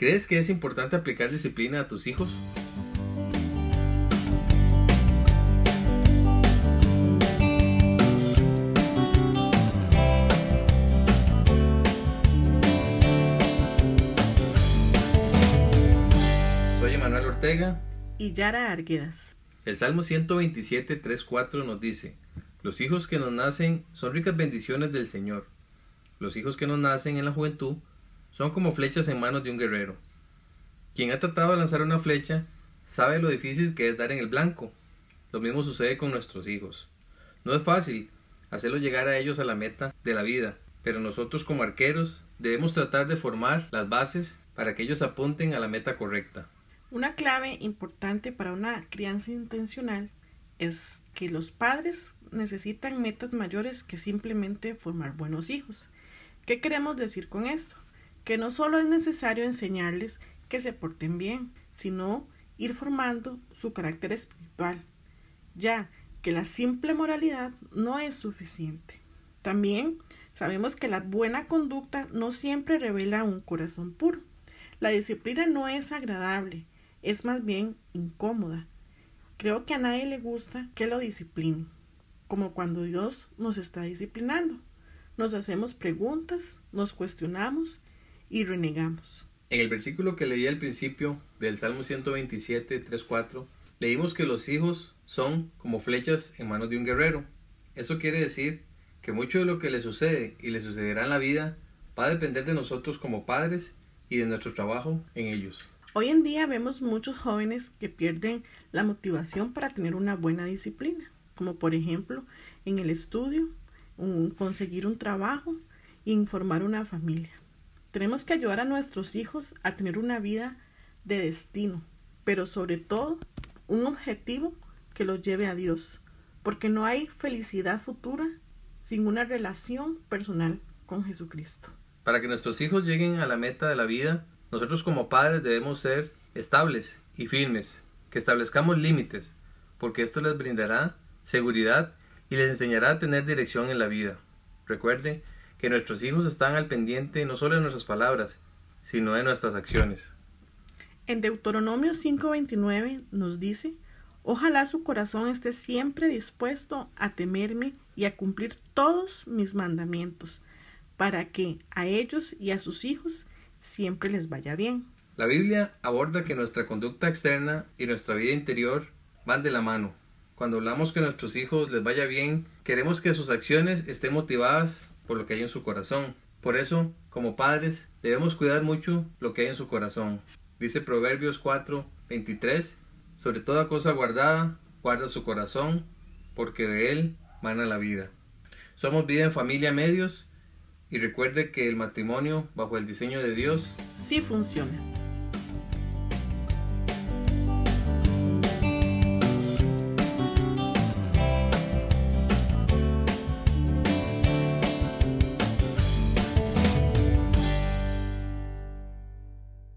¿Crees que es importante aplicar disciplina a tus hijos? Soy Manuel Ortega y Yara Arguedas. El Salmo 127, 3, 4 nos dice, Los hijos que nos nacen son ricas bendiciones del Señor. Los hijos que nos nacen en la juventud son como flechas en manos de un guerrero. Quien ha tratado de lanzar una flecha sabe lo difícil que es dar en el blanco. Lo mismo sucede con nuestros hijos. No es fácil hacerlo llegar a ellos a la meta de la vida, pero nosotros como arqueros debemos tratar de formar las bases para que ellos apunten a la meta correcta. Una clave importante para una crianza intencional es que los padres necesitan metas mayores que simplemente formar buenos hijos. ¿Qué queremos decir con esto? Que no solo es necesario enseñarles que se porten bien, sino ir formando su carácter espiritual, ya que la simple moralidad no es suficiente. También sabemos que la buena conducta no siempre revela un corazón puro. La disciplina no es agradable, es más bien incómoda. Creo que a nadie le gusta que lo disciplinen, como cuando Dios nos está disciplinando. Nos hacemos preguntas, nos cuestionamos y renegamos. En el versículo que leí al principio del Salmo 127, 3-4, leímos que los hijos son como flechas en manos de un guerrero. Eso quiere decir que mucho de lo que le sucede y le sucederá en la vida va a depender de nosotros como padres y de nuestro trabajo en ellos. Hoy en día vemos muchos jóvenes que pierden la motivación para tener una buena disciplina, como por ejemplo en el estudio, conseguir un trabajo e informar una familia. Tenemos que ayudar a nuestros hijos a tener una vida de destino, pero sobre todo un objetivo que los lleve a Dios, porque no hay felicidad futura sin una relación personal con Jesucristo. Para que nuestros hijos lleguen a la meta de la vida, nosotros como padres debemos ser estables y firmes, que establezcamos límites, porque esto les brindará seguridad y les enseñará a tener dirección en la vida. Recuerden que nuestros hijos están al pendiente no solo de nuestras palabras, sino de nuestras acciones. En Deuteronomio 5:29 nos dice, Ojalá su corazón esté siempre dispuesto a temerme y a cumplir todos mis mandamientos, para que a ellos y a sus hijos siempre les vaya bien. La Biblia aborda que nuestra conducta externa y nuestra vida interior van de la mano. Cuando hablamos que a nuestros hijos les vaya bien, queremos que sus acciones estén motivadas por lo que hay en su corazón. Por eso, como padres, debemos cuidar mucho lo que hay en su corazón. Dice Proverbios 4, 23, sobre toda cosa guardada, guarda su corazón, porque de él mana la vida. Somos vida en familia medios y recuerde que el matrimonio bajo el diseño de Dios sí funciona.